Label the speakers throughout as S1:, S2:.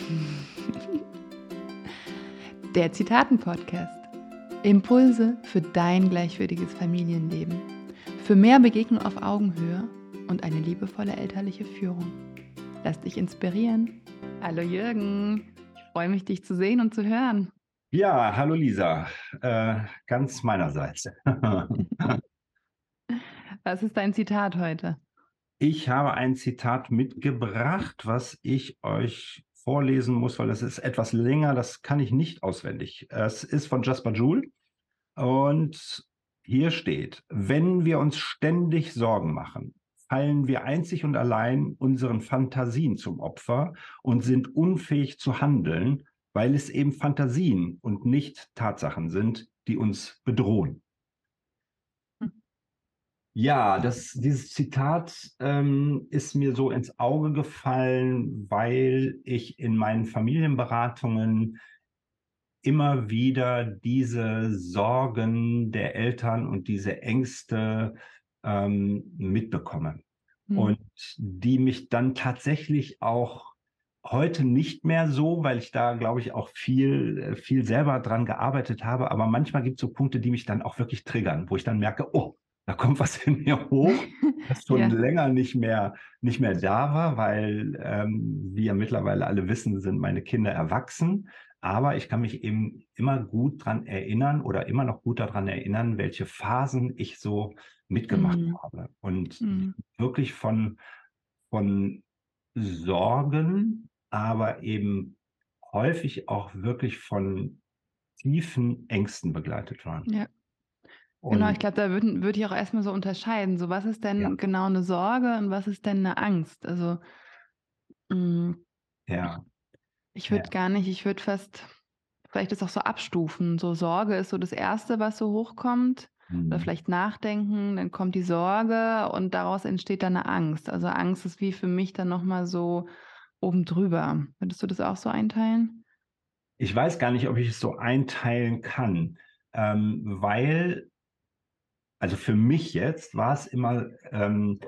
S1: Der Zitaten-Podcast. Impulse für dein gleichwürdiges Familienleben. Für mehr Begegnung auf Augenhöhe und eine liebevolle elterliche Führung. Lass dich inspirieren. Hallo Jürgen, ich freue mich, dich zu sehen und zu hören.
S2: Ja, hallo Lisa, äh, ganz meinerseits.
S1: Was ist dein Zitat heute?
S2: Ich habe ein Zitat mitgebracht, was ich euch vorlesen muss, weil es ist etwas länger, das kann ich nicht auswendig. Es ist von Jasper Joule und hier steht, wenn wir uns ständig Sorgen machen, fallen wir einzig und allein unseren Fantasien zum Opfer und sind unfähig zu handeln, weil es eben Fantasien und nicht Tatsachen sind, die uns bedrohen. Ja, das, dieses Zitat ähm, ist mir so ins Auge gefallen, weil ich in meinen Familienberatungen immer wieder diese Sorgen der Eltern und diese Ängste ähm, mitbekomme. Mhm. Und die mich dann tatsächlich auch heute nicht mehr so, weil ich da, glaube ich, auch viel, viel selber dran gearbeitet habe. Aber manchmal gibt es so Punkte, die mich dann auch wirklich triggern, wo ich dann merke, oh, da kommt was in mir hoch, das schon ja. länger nicht mehr, nicht mehr da war, weil, ähm, wie ja mittlerweile alle wissen, sind meine Kinder erwachsen. Aber ich kann mich eben immer gut daran erinnern oder immer noch gut daran erinnern, welche Phasen ich so mitgemacht mm. habe. Und mm. wirklich von, von Sorgen, aber eben häufig auch wirklich von tiefen Ängsten begleitet waren.
S1: Ja. Und genau, ich glaube, da würde würd ich auch erstmal so unterscheiden. So, was ist denn ja. genau eine Sorge und was ist denn eine Angst? Also, mh, mm, ja. Ich würde ja. gar nicht, ich würde fast vielleicht das auch so abstufen. So, Sorge ist so das Erste, was so hochkommt. Mhm. Oder vielleicht Nachdenken, dann kommt die Sorge und daraus entsteht dann eine Angst. Also, Angst ist wie für mich dann nochmal so oben drüber. Würdest du das auch so einteilen?
S2: Ich weiß gar nicht, ob ich es so einteilen kann, ähm, weil also für mich jetzt war es immer ähm,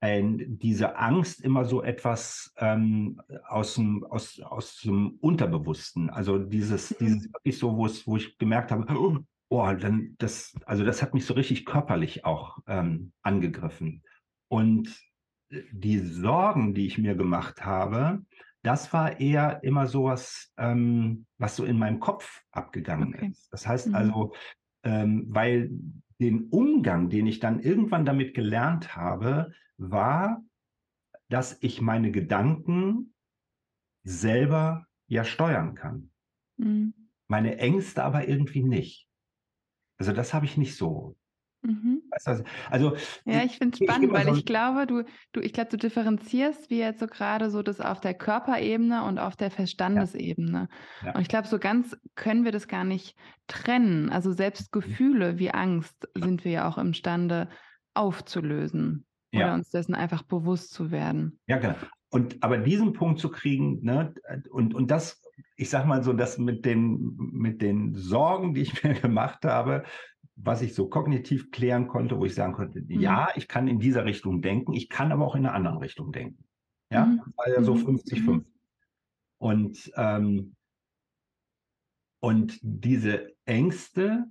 S2: ein, diese Angst immer so etwas ähm, aus, dem, aus, aus dem Unterbewussten. Also dieses, mhm. dieses wirklich so, wo es, wo ich gemerkt habe, oh, oh, dann das, also das hat mich so richtig körperlich auch ähm, angegriffen. Und die Sorgen, die ich mir gemacht habe, das war eher immer sowas, ähm, was so in meinem Kopf abgegangen okay. ist. Das heißt mhm. also, ähm, weil den Umgang, den ich dann irgendwann damit gelernt habe, war, dass ich meine Gedanken selber ja steuern kann. Mhm. Meine Ängste aber irgendwie nicht. Also das habe ich nicht so
S1: Mhm. Also, also, ja, ich finde es spannend, weil so ich glaube, du, du, ich glaube, du differenzierst wie jetzt so gerade so das auf der Körperebene und auf der Verstandesebene. Ja. Ja. Und ich glaube, so ganz können wir das gar nicht trennen. Also selbst mhm. Gefühle wie Angst sind wir ja auch imstande aufzulösen ja. oder uns dessen einfach bewusst zu werden.
S2: Ja, genau. Und aber diesen Punkt zu kriegen, ne, und, und das, ich sag mal so, das mit den, mit den Sorgen, die ich mir gemacht habe, was ich so kognitiv klären konnte, wo ich sagen konnte, mhm. ja, ich kann in dieser Richtung denken, ich kann aber auch in einer anderen Richtung denken. Ja, mhm. das war ja so 50-50. Mhm. Und, ähm, und diese Ängste,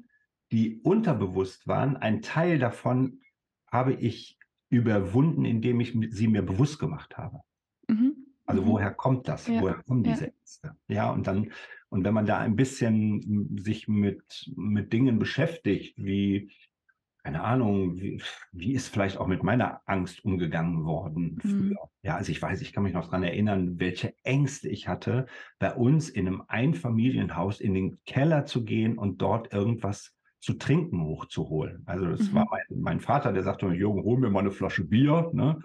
S2: die unterbewusst waren, ein Teil davon habe ich überwunden, indem ich sie mir bewusst gemacht habe. Mhm. Also mhm. woher kommt das? Ja. Woher kommen diese ja. Ängste? Ja, und dann und wenn man da ein bisschen sich mit, mit Dingen beschäftigt, wie, keine Ahnung, wie, wie ist vielleicht auch mit meiner Angst umgegangen worden früher? Mhm. Ja, also ich weiß, ich kann mich noch daran erinnern, welche Ängste ich hatte, bei uns in einem Einfamilienhaus in den Keller zu gehen und dort irgendwas zu trinken hochzuholen. Also das mhm. war mein, mein, Vater, der sagte, Jürgen, hol mir mal eine Flasche Bier. Ne?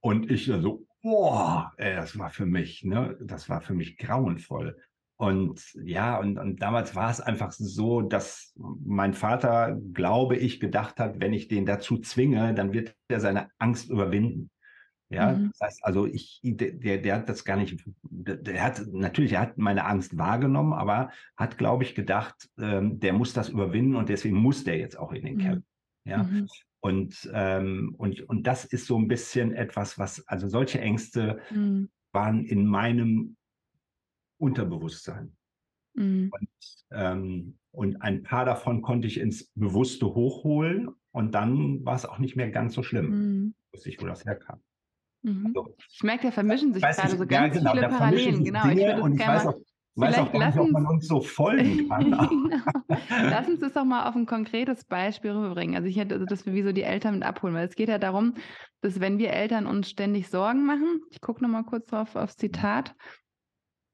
S2: Und ich so, boah, ey, das war für mich, ne, das war für mich grauenvoll. Und ja, und, und damals war es einfach so, dass mein Vater, glaube ich, gedacht hat, wenn ich den dazu zwinge, dann wird er seine Angst überwinden. Ja, mhm. das heißt also, ich, der, der hat das gar nicht, der hat, natürlich, er hat meine Angst wahrgenommen, aber hat, glaube ich, gedacht, ähm, der muss das überwinden und deswegen muss der jetzt auch in den mhm. Keller. Ja, mhm. und, ähm, und, und das ist so ein bisschen etwas, was, also solche Ängste mhm. waren in meinem Unterbewusstsein. Mhm. Und, ähm, und ein paar davon konnte ich ins Bewusste hochholen und dann war es auch nicht mehr ganz so schlimm. Mhm. Wusste ich, wo das herkam.
S1: Mhm. Also, ich merke, da vermischen sich gerade so ganz ja, genau, viele Parallelen. Genau,
S2: Dinge, ich würde und ich weiß auch, weiß auch gar nicht, ob man uns so folgen kann. genau.
S1: Lass uns das doch mal auf ein konkretes Beispiel rüberbringen. Also ich hätte, also dass wir wie so die Eltern mit abholen, weil es geht ja darum, dass wenn wir Eltern uns ständig Sorgen machen, ich gucke nochmal kurz drauf aufs Zitat,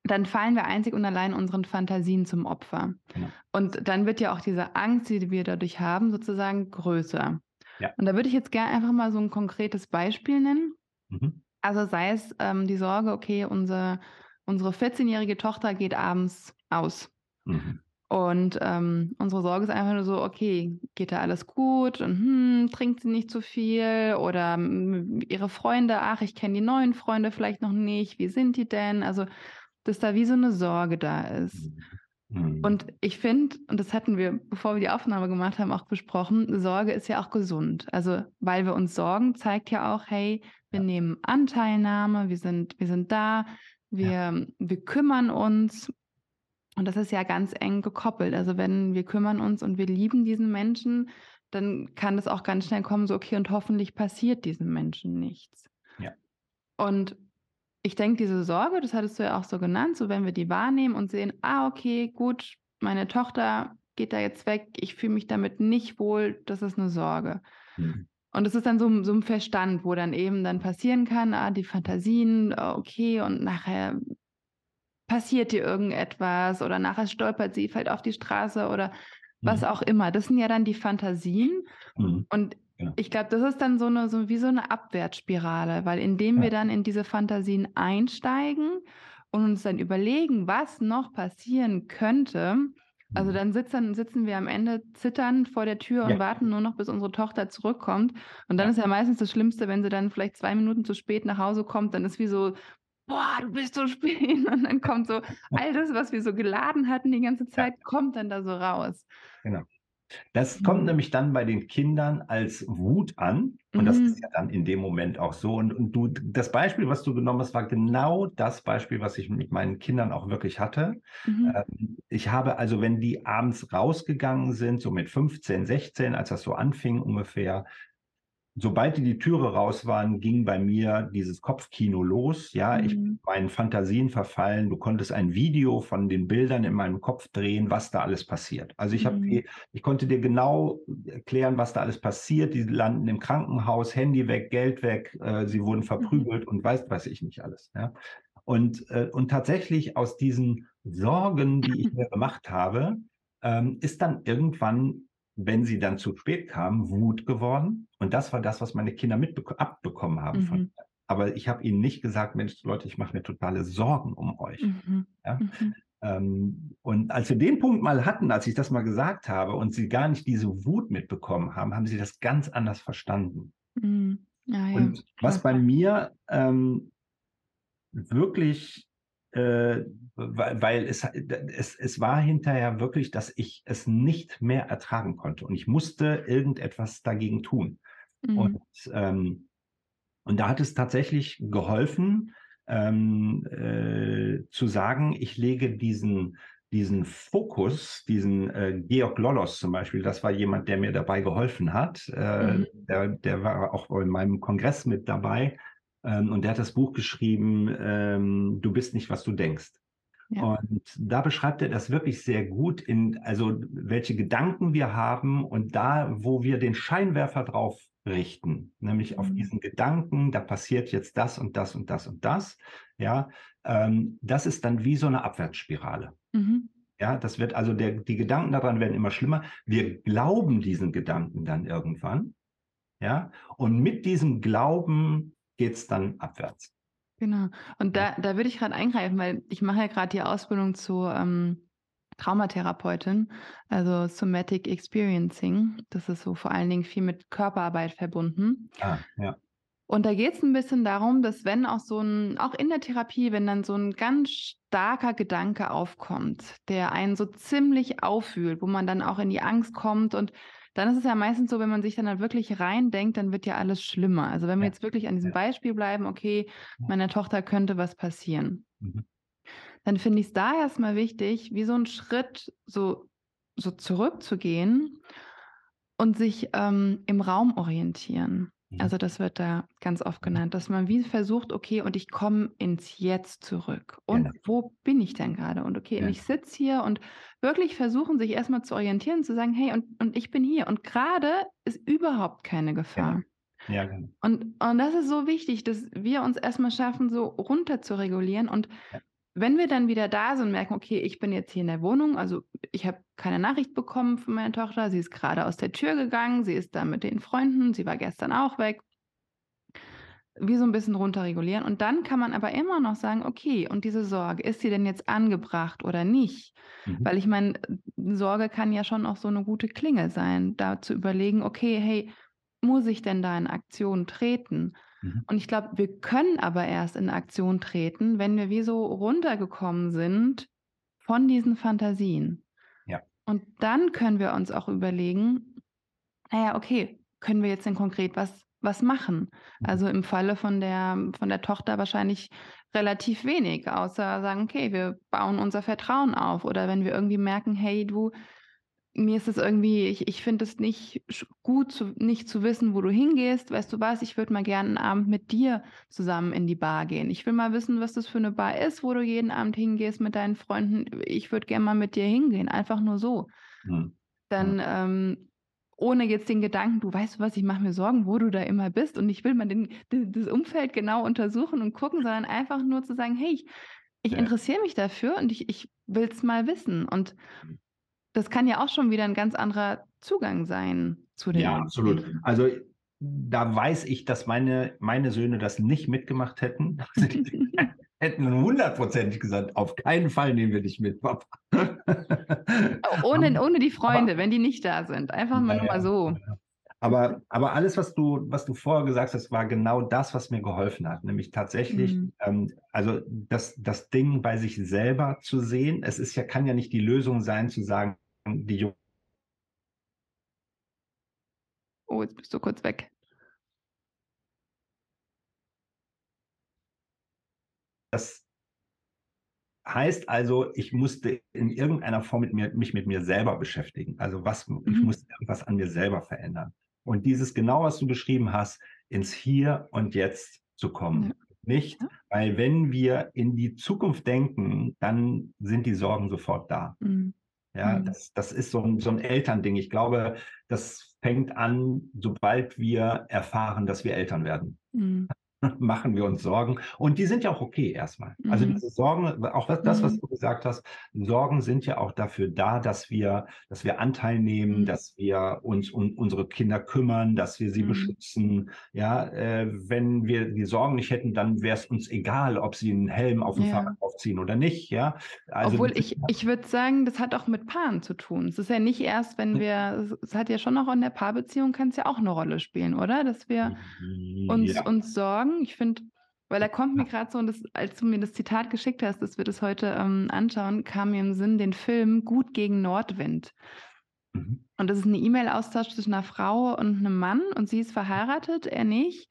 S1: dann fallen wir einzig und allein unseren Fantasien zum Opfer. Ja. Und dann wird ja auch diese Angst, die wir dadurch haben, sozusagen größer. Ja. Und da würde ich jetzt gerne einfach mal so ein konkretes Beispiel nennen. Mhm. Also sei es ähm, die Sorge, okay, unsere, unsere 14-jährige Tochter geht abends aus. Mhm. Und ähm, unsere Sorge ist einfach nur so, okay, geht da alles gut und hm, trinkt sie nicht zu viel oder hm, ihre Freunde, ach, ich kenne die neuen Freunde vielleicht noch nicht, wie sind die denn? Also, dass da wie so eine Sorge da ist. Mhm. Und ich finde, und das hatten wir, bevor wir die Aufnahme gemacht haben, auch besprochen, Sorge ist ja auch gesund. Also, weil wir uns sorgen, zeigt ja auch, hey, wir ja. nehmen Anteilnahme, wir sind, wir sind da, wir, ja. wir kümmern uns. Und das ist ja ganz eng gekoppelt. Also, wenn wir kümmern uns und wir lieben diesen Menschen, dann kann das auch ganz schnell kommen, so, okay, und hoffentlich passiert diesem Menschen nichts. Ja. Und ich denke, diese Sorge, das hattest du ja auch so genannt, so wenn wir die wahrnehmen und sehen, ah, okay, gut, meine Tochter geht da jetzt weg, ich fühle mich damit nicht wohl, das ist eine Sorge. Mhm. Und es ist dann so, so ein Verstand, wo dann eben dann passieren kann, ah, die Fantasien, okay, und nachher passiert dir irgendetwas oder nachher stolpert sie, fällt auf die Straße oder was mhm. auch immer. Das sind ja dann die Fantasien. Mhm. Und ja. Ich glaube, das ist dann so eine, so wie so eine Abwärtsspirale, weil indem ja. wir dann in diese Fantasien einsteigen und uns dann überlegen, was noch passieren könnte, also mhm. dann sitzen, sitzen wir am Ende zitternd vor der Tür und ja. warten nur noch, bis unsere Tochter zurückkommt. Und dann ist ja meistens das Schlimmste, wenn sie dann vielleicht zwei Minuten zu spät nach Hause kommt, dann ist wie so, boah, du bist so spät. Und dann kommt so all das, was wir so geladen hatten die ganze Zeit, kommt dann da so raus.
S2: Genau. Das kommt mhm. nämlich dann bei den Kindern als Wut an. Und mhm. das ist ja dann in dem Moment auch so. Und, und du, das Beispiel, was du genommen hast, war genau das Beispiel, was ich mit meinen Kindern auch wirklich hatte. Mhm. Ähm, ich habe also, wenn die abends rausgegangen sind, so mit 15, 16, als das so anfing ungefähr, sobald die die Türe raus waren, ging bei mir dieses Kopfkino los. Ja, mhm. ich bin meinen Fantasien verfallen. Du konntest ein Video von den Bildern in meinem Kopf drehen, was da alles passiert. Also ich habe, mhm. ich konnte dir genau erklären, was da alles passiert. Die landen im Krankenhaus, Handy weg, Geld weg, äh, sie wurden mhm. verprügelt mhm. und weiß, weiß ich nicht alles. Ja. Und, äh, und tatsächlich aus diesen Sorgen, die ich mir gemacht habe, ähm, ist dann irgendwann wenn sie dann zu spät kamen, Wut geworden. Und das war das, was meine Kinder abbekommen haben mhm. von mir. Aber ich habe ihnen nicht gesagt, Mensch, Leute, ich mache mir totale Sorgen um euch. Mhm. Ja? Mhm. Ähm, und als wir den Punkt mal hatten, als ich das mal gesagt habe und sie gar nicht diese Wut mitbekommen haben, haben sie das ganz anders verstanden. Mhm. Ja, ja. Und was bei mir ähm, wirklich äh, weil, es, es, es war hinterher wirklich, dass ich es nicht mehr ertragen konnte und ich musste irgendetwas dagegen tun. Mhm. Und, ähm, und da hat es tatsächlich geholfen, ähm, äh, zu sagen, ich lege diesen, diesen Fokus, diesen äh, Georg Lollos zum Beispiel, das war jemand, der mir dabei geholfen hat. Äh, mhm. der, der war auch in meinem Kongress mit dabei. Ähm, und der hat das Buch geschrieben, ähm, Du bist nicht, was du denkst. Ja. Und da beschreibt er das wirklich sehr gut, in, also welche Gedanken wir haben und da, wo wir den Scheinwerfer drauf richten, nämlich mhm. auf diesen Gedanken, da passiert jetzt das und das und das und das, ja, ähm, das ist dann wie so eine Abwärtsspirale. Mhm. Ja, das wird also der, die Gedanken daran werden immer schlimmer. Wir glauben diesen Gedanken dann irgendwann, ja, und mit diesem Glauben geht es dann abwärts.
S1: Genau. Und da, da würde ich gerade eingreifen, weil ich mache ja gerade die Ausbildung zur ähm, Traumatherapeutin, also Somatic Experiencing. Das ist so vor allen Dingen viel mit Körperarbeit verbunden. Ah, ja. Und da geht es ein bisschen darum, dass wenn auch so ein, auch in der Therapie, wenn dann so ein ganz starker Gedanke aufkommt, der einen so ziemlich auffühlt, wo man dann auch in die Angst kommt und dann ist es ja meistens so, wenn man sich dann halt wirklich reindenkt, dann wird ja alles schlimmer. Also wenn wir ja. jetzt wirklich an diesem. Beispiel bleiben, okay, meiner Tochter könnte was passieren. Mhm. dann finde ich es da erstmal wichtig, wie so einen Schritt so, so zurückzugehen und sich ähm, im Raum orientieren. Mhm. Also das wird da ganz oft genannt, dass man wie versucht, okay, und ich komme ins Jetzt zurück. Und genau. wo bin ich denn gerade? Und okay, ja. und ich sitze hier und wirklich versuchen, sich erstmal zu orientieren, zu sagen, hey, und, und ich bin hier. Und gerade ist überhaupt keine Gefahr.
S2: Ja. ja genau.
S1: und, und das ist so wichtig, dass wir uns erstmal schaffen, so runter zu regulieren und ja wenn wir dann wieder da sind und merken, okay, ich bin jetzt hier in der Wohnung, also ich habe keine Nachricht bekommen von meiner Tochter, sie ist gerade aus der Tür gegangen, sie ist da mit den Freunden, sie war gestern auch weg. Wie so ein bisschen runterregulieren. Und dann kann man aber immer noch sagen, okay, und diese Sorge, ist sie denn jetzt angebracht oder nicht? Mhm. Weil ich meine, Sorge kann ja schon auch so eine gute Klingel sein, da zu überlegen, okay, hey, muss ich denn da in Aktion treten? Mhm. Und ich glaube, wir können aber erst in Aktion treten, wenn wir wie so runtergekommen sind von diesen Fantasien.
S2: Ja.
S1: Und dann können wir uns auch überlegen, naja, okay, können wir jetzt denn konkret was, was machen? Mhm. Also im Falle von der, von der Tochter wahrscheinlich relativ wenig, außer sagen, okay, wir bauen unser Vertrauen auf. Oder wenn wir irgendwie merken, hey, du, mir ist es irgendwie, ich, ich finde es nicht gut, zu, nicht zu wissen, wo du hingehst. Weißt du was, ich würde mal gerne einen Abend mit dir zusammen in die Bar gehen. Ich will mal wissen, was das für eine Bar ist, wo du jeden Abend hingehst mit deinen Freunden. Ich würde gerne mal mit dir hingehen, einfach nur so. Hm. Dann, ähm, ohne jetzt den Gedanken, du weißt was, ich mache mir Sorgen, wo du da immer bist und ich will mal den, das Umfeld genau untersuchen und gucken, sondern einfach nur zu sagen, hey, ich, ich interessiere mich dafür und ich, ich will es mal wissen. Und hm das kann ja auch schon wieder ein ganz anderer Zugang sein zu den.
S2: Ja, absolut. Also da weiß ich, dass meine, meine Söhne das nicht mitgemacht hätten. Also die hätten hundertprozentig gesagt, auf keinen Fall nehmen wir dich mit, Papa.
S1: ohne, ohne die Freunde, aber, wenn die nicht da sind. Einfach mal ja, nur mal so.
S2: Aber, aber alles, was du, was du vorher gesagt hast, war genau das, was mir geholfen hat. Nämlich tatsächlich, mhm. ähm, also das, das Ding bei sich selber zu sehen. Es ist ja, kann ja nicht die Lösung sein, zu sagen, die Jungen.
S1: Oh, jetzt bist du kurz weg.
S2: Das heißt also, ich musste in irgendeiner Form mit mir, mich mit mir selber beschäftigen. Also was, mhm. ich musste irgendwas an mir selber verändern. Und dieses genau, was du beschrieben hast, ins Hier und Jetzt zu kommen. Ja. Nicht, weil wenn wir in die Zukunft denken, dann sind die Sorgen sofort da. Mhm. Ja, mhm. das, das ist so ein, so ein Elternding. Ich glaube, das fängt an, sobald wir erfahren, dass wir Eltern werden. Mhm. machen wir uns Sorgen. Und die sind ja auch okay erstmal. Also mhm. Also diese Sorgen, auch das, was mhm. du gesagt hast, Sorgen sind ja auch dafür da, dass wir, dass wir Anteil nehmen, mhm. dass wir uns um unsere Kinder kümmern, dass wir sie mhm. beschützen. Ja, äh, wenn wir die Sorgen nicht hätten, dann wäre es uns egal, ob sie einen Helm auf dem ja. Fahrrad aufziehen oder nicht. Ja,
S1: also, Obwohl ich, ich würde sagen, das hat auch mit Paaren zu tun. Es ist ja nicht erst, wenn wir, es hat ja schon auch in der Paarbeziehung kann es ja auch eine Rolle spielen, oder? Dass wir uns, ja. uns sorgen sagen. Ich finde, weil da kommt mir gerade so, und das, als du mir das Zitat geschickt hast, dass wir das heute ähm, anschauen, kam mir im Sinn den Film Gut gegen Nordwind. Mhm. Und das ist eine E-Mail-Austausch zwischen einer Frau und einem Mann und sie ist verheiratet, er nicht.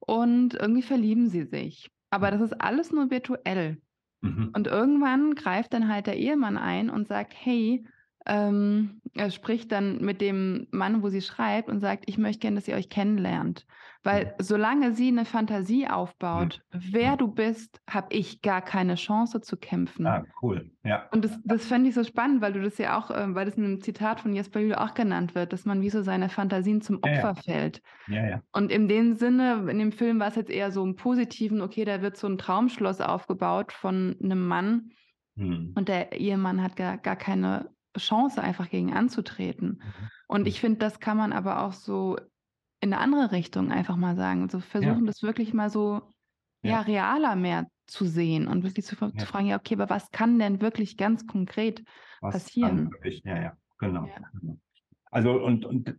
S1: Und irgendwie verlieben sie sich. Aber das ist alles nur virtuell. Mhm. Und irgendwann greift dann halt der Ehemann ein und sagt, hey, ähm, er spricht dann mit dem Mann, wo sie schreibt und sagt, ich möchte gerne, dass ihr euch kennenlernt. Weil solange sie eine Fantasie aufbaut, mhm. wer du bist, habe ich gar keine Chance zu kämpfen.
S2: Ah, cool. Ja.
S1: Und das, das fände ich so spannend, weil du das ja auch, äh, weil das in einem Zitat von Jesper Jüle auch genannt wird, dass man wie so seine Fantasien zum Opfer ja, ja. fällt.
S2: Ja, ja.
S1: Und in dem Sinne, in dem Film war es jetzt eher so im Positiven, okay, da wird so ein Traumschloss aufgebaut von einem Mann. Hm. Und der Ehemann hat gar, gar keine Chance, einfach gegen anzutreten. Mhm. Und ich finde, das kann man aber auch so in eine andere Richtung einfach mal sagen. So versuchen, ja. das wirklich mal so ja. ja. realer mehr zu sehen und wirklich zu, ja. zu, fragen, ja, okay, aber was kann denn wirklich ganz konkret was passieren?
S2: Wirklich, ja, ja, genau. genau. Also und, und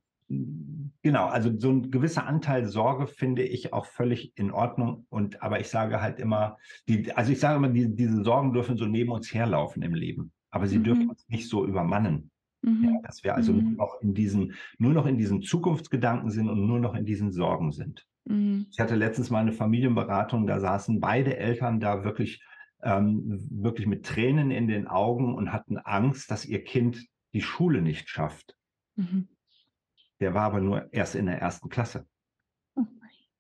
S2: genau, also so ein gewisser Anteil Sorge finde ich auch völlig in Ordnung. Und aber ich sage halt immer, die, also ich sage immer, die, diese Sorgen dürfen so neben uns herlaufen im Leben aber sie mhm. dürfen uns nicht so übermannen. Mhm. Ja, dass wir also mhm. nur, noch in diesen, nur noch in diesen Zukunftsgedanken sind und nur noch in diesen Sorgen sind. Mhm. Ich hatte letztens mal eine Familienberatung, da saßen beide Eltern da wirklich ähm, wirklich mit Tränen in den Augen und hatten Angst, dass ihr Kind die Schule nicht schafft. Mhm. Der war aber nur erst in der ersten Klasse.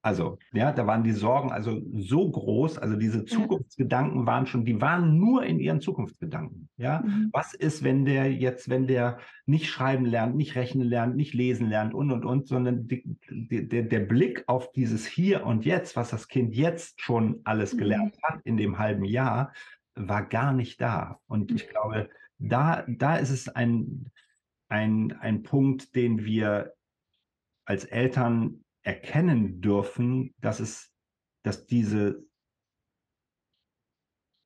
S2: Also, ja, da waren die Sorgen also so groß, also diese Zukunftsgedanken waren schon, die waren nur in ihren Zukunftsgedanken. Ja, mhm. was ist, wenn der jetzt, wenn der nicht schreiben lernt, nicht rechnen lernt, nicht lesen lernt und und und, sondern die, die, der, der Blick auf dieses Hier und Jetzt, was das Kind jetzt schon alles mhm. gelernt hat in dem halben Jahr, war gar nicht da. Und ich mhm. glaube, da, da ist es ein, ein, ein Punkt, den wir als Eltern erkennen dürfen, dass es, dass diese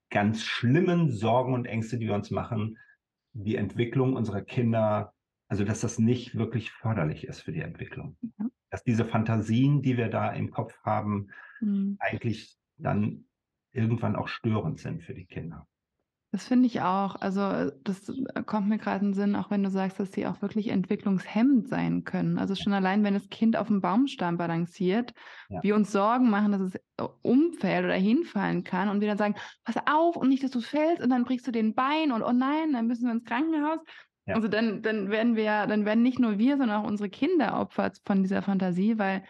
S2: ganz schlimmen Sorgen und Ängste, die wir uns machen, die Entwicklung unserer Kinder, also dass das nicht wirklich förderlich ist für die Entwicklung. Mhm. Dass diese Fantasien, die wir da im Kopf haben, mhm. eigentlich dann irgendwann auch störend sind für die Kinder.
S1: Das finde ich auch. Also, äh, das äh, kommt mir gerade in den Sinn, auch wenn du sagst, dass sie auch wirklich entwicklungshemmend sein können. Also schon allein, wenn das Kind auf dem Baumstamm balanciert, ja. wir uns Sorgen machen, dass es äh, umfällt oder hinfallen kann und wir dann sagen, pass auf und nicht, dass du fällst und dann brichst du den Bein und oh nein, dann müssen wir ins Krankenhaus. Ja. Also dann, dann werden wir, dann werden nicht nur wir, sondern auch unsere Kinder Opfer von dieser Fantasie, weil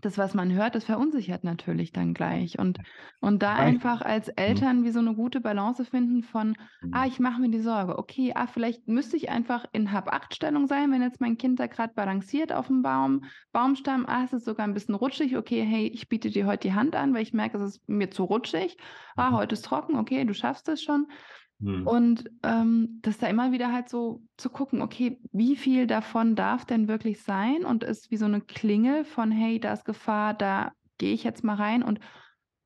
S1: das, was man hört, das verunsichert natürlich dann gleich. Und, und da einfach als mhm. Eltern wie so eine gute Balance finden von, ah, mhm. ich mache mir die Sorge, okay, ah, vielleicht müsste ich einfach in Hab-Acht-Stellung sein, wenn jetzt mein Kind da gerade balanciert auf dem Baum, Baumstamm, ah, es ist sogar ein bisschen rutschig, okay, hey, ich biete dir heute die Hand an, weil ich merke, es ist mir zu rutschig. Ah, mhm. heute ist trocken, okay, du schaffst es schon. Mhm. Und ähm, das da immer wieder halt so zu gucken, okay, wie viel davon darf denn wirklich sein und ist wie so eine Klingel von, hey, da ist Gefahr, da gehe ich jetzt mal rein und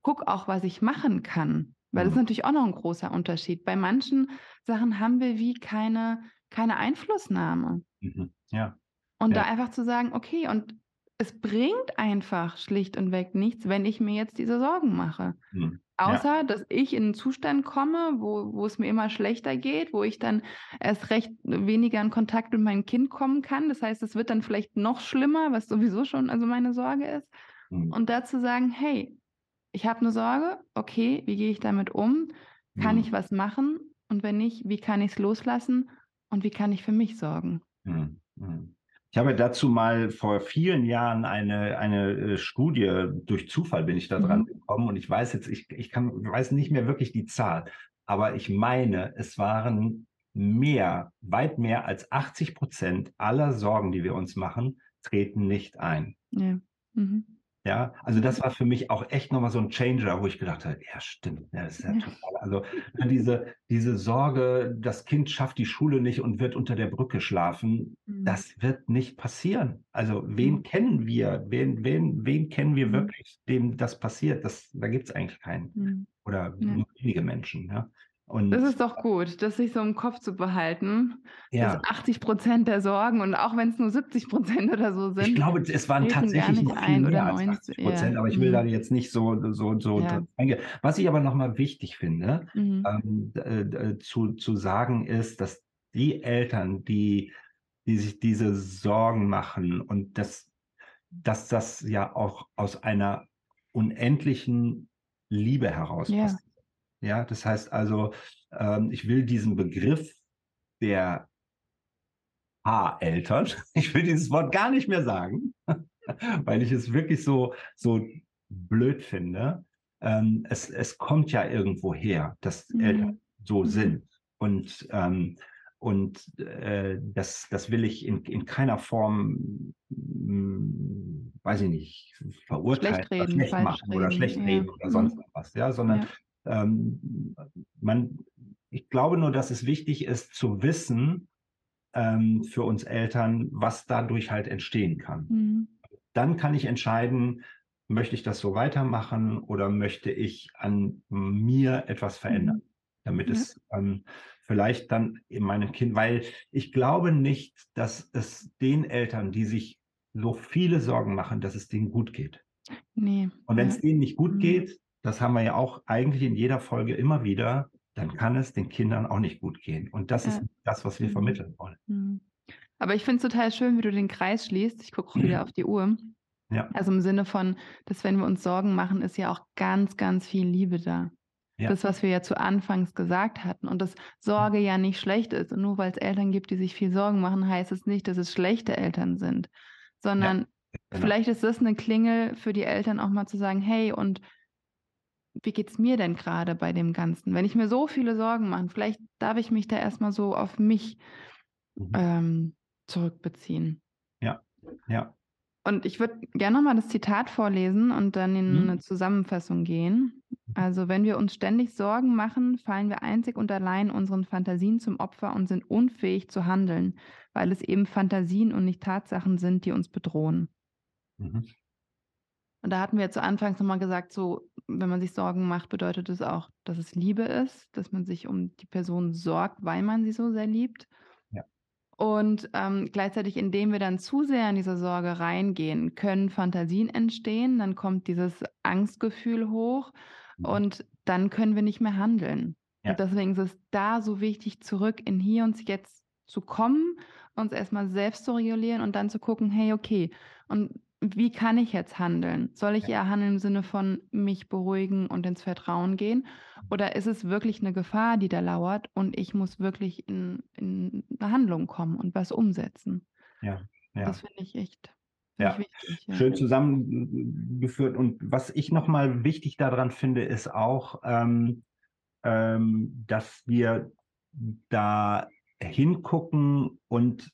S1: guck auch, was ich machen kann. Weil das ist mhm. natürlich auch noch ein großer Unterschied. Bei manchen Sachen haben wir wie keine, keine Einflussnahme. Mhm. Ja. Und ja. da einfach zu sagen, okay, und es bringt einfach schlicht und weg nichts, wenn ich mir jetzt diese Sorgen mache. Mhm. Außer, ja. dass ich in einen Zustand komme, wo, wo es mir immer schlechter geht, wo ich dann erst recht weniger in Kontakt mit meinem Kind kommen kann. Das heißt, es wird dann vielleicht noch schlimmer, was sowieso schon also meine Sorge ist. Mhm. Und dazu sagen, hey, ich habe eine Sorge, okay, wie gehe ich damit um? Kann mhm. ich was machen? Und wenn nicht, wie kann ich es loslassen? Und wie kann ich für mich sorgen? Mhm.
S2: Ich habe dazu mal vor vielen Jahren eine, eine äh, Studie, durch Zufall bin ich da dran mhm. gekommen und ich weiß jetzt, ich, ich kann, weiß nicht mehr wirklich die Zahl, aber ich meine, es waren mehr, weit mehr als 80 Prozent aller Sorgen, die wir uns machen, treten nicht ein. Ja. Mhm. Ja, also das war für mich auch echt nochmal so ein Changer, wo ich gedacht habe, ja, stimmt, ja, das ist ja total. Also ne, diese, diese Sorge, das Kind schafft die Schule nicht und wird unter der Brücke schlafen, mhm. das wird nicht passieren. Also wen mhm. kennen wir? Wen, wen, wen kennen wir mhm. wirklich, dem das passiert? Das, da gibt es eigentlich keinen. Mhm. Oder ja. nur wenige Menschen. Ja?
S1: Und das ist doch gut, das sich so im Kopf zu behalten. Ja. Dass 80 Prozent der Sorgen und auch wenn es nur 70 Prozent oder so sind.
S2: Ich glaube, es waren tatsächlich noch viel mehr als 80 Prozent, ja. aber ich will mhm. da jetzt nicht so, so, so ja. Was ich aber nochmal wichtig finde, mhm. ähm, äh, zu, zu sagen ist, dass die Eltern, die, die sich diese Sorgen machen und das, dass das ja auch aus einer unendlichen Liebe heraus ja. passiert ja, das heißt also, ähm, ich will diesen Begriff der A-Eltern, ich will dieses Wort gar nicht mehr sagen, weil ich es wirklich so, so blöd finde. Ähm, es, es kommt ja irgendwo her, dass mhm. Eltern so mhm. sind. Und, ähm, und äh, das, das will ich in, in keiner Form, mh, hm, weiß ich nicht, verurteilen schlecht, reden, oder schlecht machen reden, oder schlecht ja. reden oder sonst mhm. was. Ja, sondern ja. Ähm, man, ich glaube nur, dass es wichtig ist zu wissen ähm, für uns Eltern, was dadurch halt entstehen kann. Mhm. Dann kann ich entscheiden, möchte ich das so weitermachen oder möchte ich an mir etwas verändern, mhm. damit ja. es ähm, vielleicht dann in meinem Kind, weil ich glaube nicht, dass es den Eltern, die sich so viele Sorgen machen, dass es denen gut geht. Nee. Und wenn es denen nicht gut mhm. geht, das haben wir ja auch eigentlich in jeder Folge immer wieder, dann kann es den Kindern auch nicht gut gehen. Und das ja. ist das, was wir mhm. vermitteln wollen. Mhm.
S1: Aber ich finde es total schön, wie du den Kreis schließt. Ich gucke wieder auf die Uhr. Ja. Also im Sinne von, dass wenn wir uns Sorgen machen, ist ja auch ganz, ganz viel Liebe da. Ja. Das, was wir ja zu Anfangs gesagt hatten. Und dass Sorge ja nicht schlecht ist. Und nur weil es Eltern gibt, die sich viel Sorgen machen, heißt es nicht, dass es schlechte Eltern sind. Sondern ja, genau. vielleicht ist das eine Klingel für die Eltern auch mal zu sagen, hey, und wie geht es mir denn gerade bei dem Ganzen? Wenn ich mir so viele Sorgen mache, vielleicht darf ich mich da erstmal so auf mich mhm. ähm, zurückbeziehen.
S2: Ja, ja.
S1: Und ich würde gerne nochmal das Zitat vorlesen und dann in mhm. eine Zusammenfassung gehen. Also, wenn wir uns ständig Sorgen machen, fallen wir einzig und allein unseren Fantasien zum Opfer und sind unfähig zu handeln, weil es eben Fantasien und nicht Tatsachen sind, die uns bedrohen. Mhm. Und da hatten wir zu Anfangs nochmal gesagt, so, wenn man sich Sorgen macht, bedeutet es auch, dass es Liebe ist, dass man sich um die Person sorgt, weil man sie so sehr liebt. Ja. Und ähm, gleichzeitig, indem wir dann zu sehr in diese Sorge reingehen, können Fantasien entstehen, dann kommt dieses Angstgefühl hoch mhm. und dann können wir nicht mehr handeln. Ja. Und deswegen ist es da so wichtig, zurück in hier und jetzt zu kommen, uns erstmal selbst zu regulieren und dann zu gucken, hey, okay, und wie kann ich jetzt handeln? Soll ich eher handeln im Sinne von mich beruhigen und ins Vertrauen gehen? Oder ist es wirklich eine Gefahr, die da lauert und ich muss wirklich in, in eine Handlung kommen und was umsetzen?
S2: Ja, ja.
S1: Das finde ich echt
S2: ja. Wichtig, ja. schön zusammengeführt. Und was ich nochmal wichtig daran finde, ist auch, ähm, ähm, dass wir da hingucken und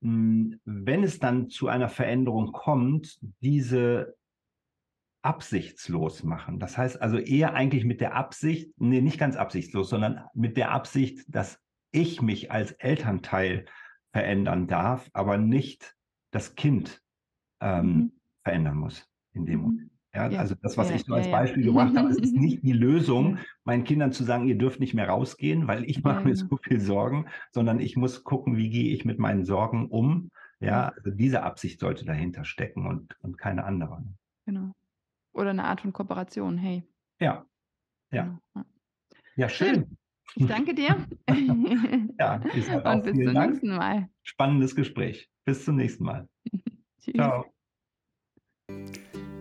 S2: wenn es dann zu einer Veränderung kommt, diese absichtslos machen. Das heißt also eher eigentlich mit der Absicht, nee, nicht ganz absichtslos, sondern mit der Absicht, dass ich mich als Elternteil verändern darf, aber nicht das Kind ähm, mhm. verändern muss in dem. Moment. Ja, ja, also das, was ja, ich so als Beispiel gebracht habe, ist nicht die Lösung, meinen Kindern zu sagen, ihr dürft nicht mehr rausgehen, weil ich mache mir genau. so viel Sorgen, sondern ich muss gucken, wie gehe ich mit meinen Sorgen um. Ja, also diese Absicht sollte dahinter stecken und, und keine andere.
S1: Genau. Oder eine Art von Kooperation, hey.
S2: Ja. Ja. Genau. Ja, schön.
S1: Ich danke dir.
S2: ja, ich sage auch Und bis zum Dank. nächsten Mal. Spannendes Gespräch. Bis zum nächsten Mal. Ciao.